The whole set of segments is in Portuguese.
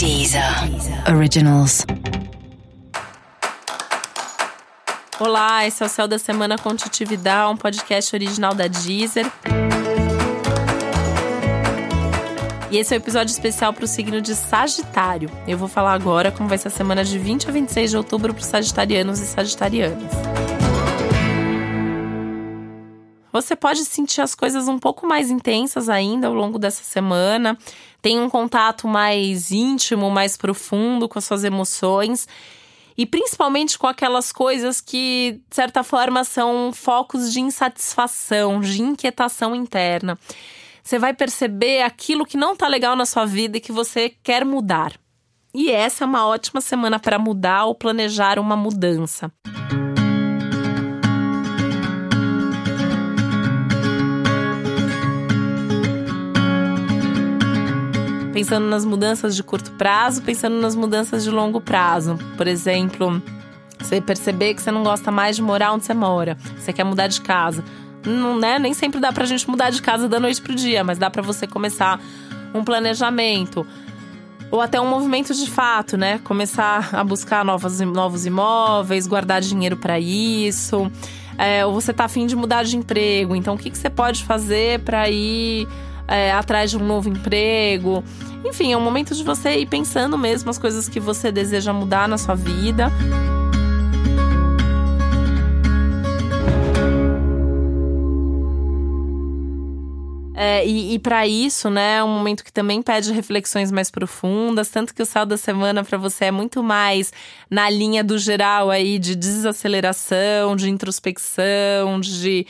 Deezer Originals. Olá, esse é o Céu da Semana com Titividade, um podcast original da Deezer. E esse é o um episódio especial para o signo de Sagitário. Eu vou falar agora como vai ser a semana de 20 a 26 de outubro para os sagitarianos e sagitarianas. Você pode sentir as coisas um pouco mais intensas ainda ao longo dessa semana. Tem um contato mais íntimo, mais profundo com as suas emoções. E principalmente com aquelas coisas que, de certa forma, são focos de insatisfação, de inquietação interna. Você vai perceber aquilo que não está legal na sua vida e que você quer mudar. E essa é uma ótima semana para mudar ou planejar uma mudança. Pensando nas mudanças de curto prazo, pensando nas mudanças de longo prazo. Por exemplo, você perceber que você não gosta mais de morar onde você mora, você quer mudar de casa. Não, né? Nem sempre dá pra gente mudar de casa da noite pro dia, mas dá para você começar um planejamento ou até um movimento de fato, né? Começar a buscar novos, novos imóveis, guardar dinheiro para isso. É, ou você tá afim de mudar de emprego, então o que, que você pode fazer para ir é, atrás de um novo emprego? Enfim, é um momento de você ir pensando mesmo as coisas que você deseja mudar na sua vida. É, e, e para isso, né, é um momento que também pede reflexões mais profundas, tanto que o sal da semana para você é muito mais na linha do geral aí de desaceleração, de introspecção, de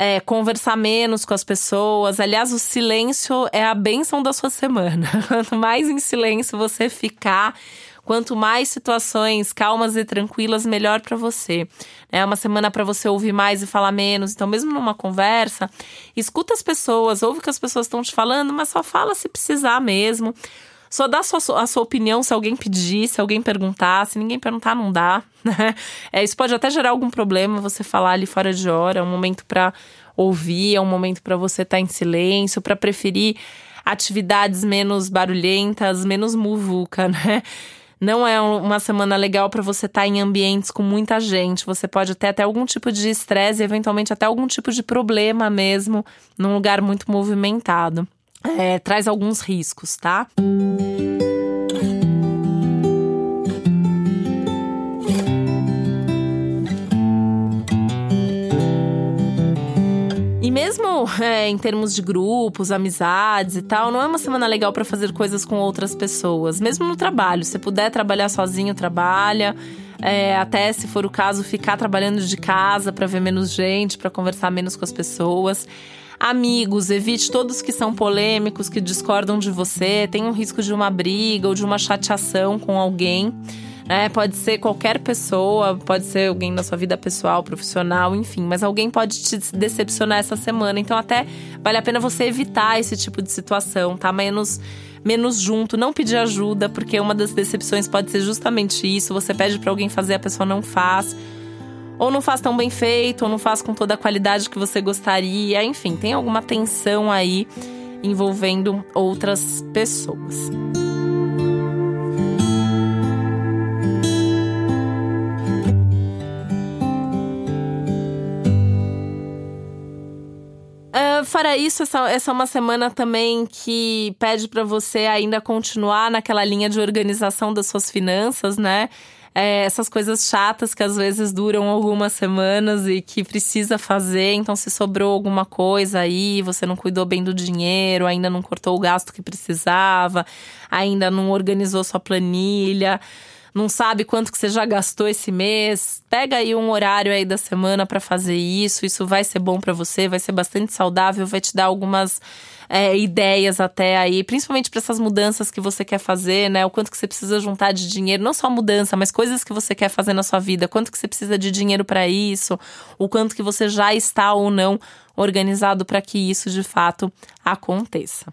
é, conversar menos com as pessoas. Aliás, o silêncio é a benção da sua semana. Quanto mais em silêncio você ficar, quanto mais situações calmas e tranquilas, melhor para você. É uma semana para você ouvir mais e falar menos. Então, mesmo numa conversa, escuta as pessoas, ouve o que as pessoas estão te falando, mas só fala se precisar mesmo. Só dá a sua, a sua opinião se alguém pedir, se alguém perguntar. Se ninguém perguntar, não dá. Né? É, isso pode até gerar algum problema você falar ali fora de hora. É um momento para ouvir, é um momento para você estar tá em silêncio, para preferir atividades menos barulhentas, menos muvuca, né? Não é uma semana legal para você estar tá em ambientes com muita gente. Você pode ter até algum tipo de estresse, eventualmente até algum tipo de problema mesmo, num lugar muito movimentado é, traz alguns riscos, tá? E mesmo é, em termos de grupos, amizades e tal, não é uma semana legal para fazer coisas com outras pessoas. Mesmo no trabalho, se puder trabalhar sozinho, trabalha. É, até se for o caso, ficar trabalhando de casa para ver menos gente, para conversar menos com as pessoas. Amigos, evite todos que são polêmicos, que discordam de você, tem um risco de uma briga ou de uma chateação com alguém. É, pode ser qualquer pessoa, pode ser alguém da sua vida pessoal, profissional, enfim, mas alguém pode te decepcionar essa semana. Então, até vale a pena você evitar esse tipo de situação, tá? Menos, menos junto, não pedir ajuda, porque uma das decepções pode ser justamente isso. Você pede para alguém fazer, a pessoa não faz ou não faz tão bem feito, ou não faz com toda a qualidade que você gostaria. Enfim, tem alguma tensão aí envolvendo outras pessoas. Uh, fora isso, essa, essa é uma semana também que pede para você ainda continuar naquela linha de organização das suas finanças, né? É, essas coisas chatas que às vezes duram algumas semanas e que precisa fazer. Então, se sobrou alguma coisa aí, você não cuidou bem do dinheiro, ainda não cortou o gasto que precisava, ainda não organizou sua planilha não sabe quanto que você já gastou esse mês, pega aí um horário aí da semana para fazer isso. Isso vai ser bom para você, vai ser bastante saudável, vai te dar algumas é, ideias até aí, principalmente para essas mudanças que você quer fazer, né? O quanto que você precisa juntar de dinheiro, não só mudança, mas coisas que você quer fazer na sua vida, quanto que você precisa de dinheiro para isso, o quanto que você já está ou não organizado para que isso de fato aconteça.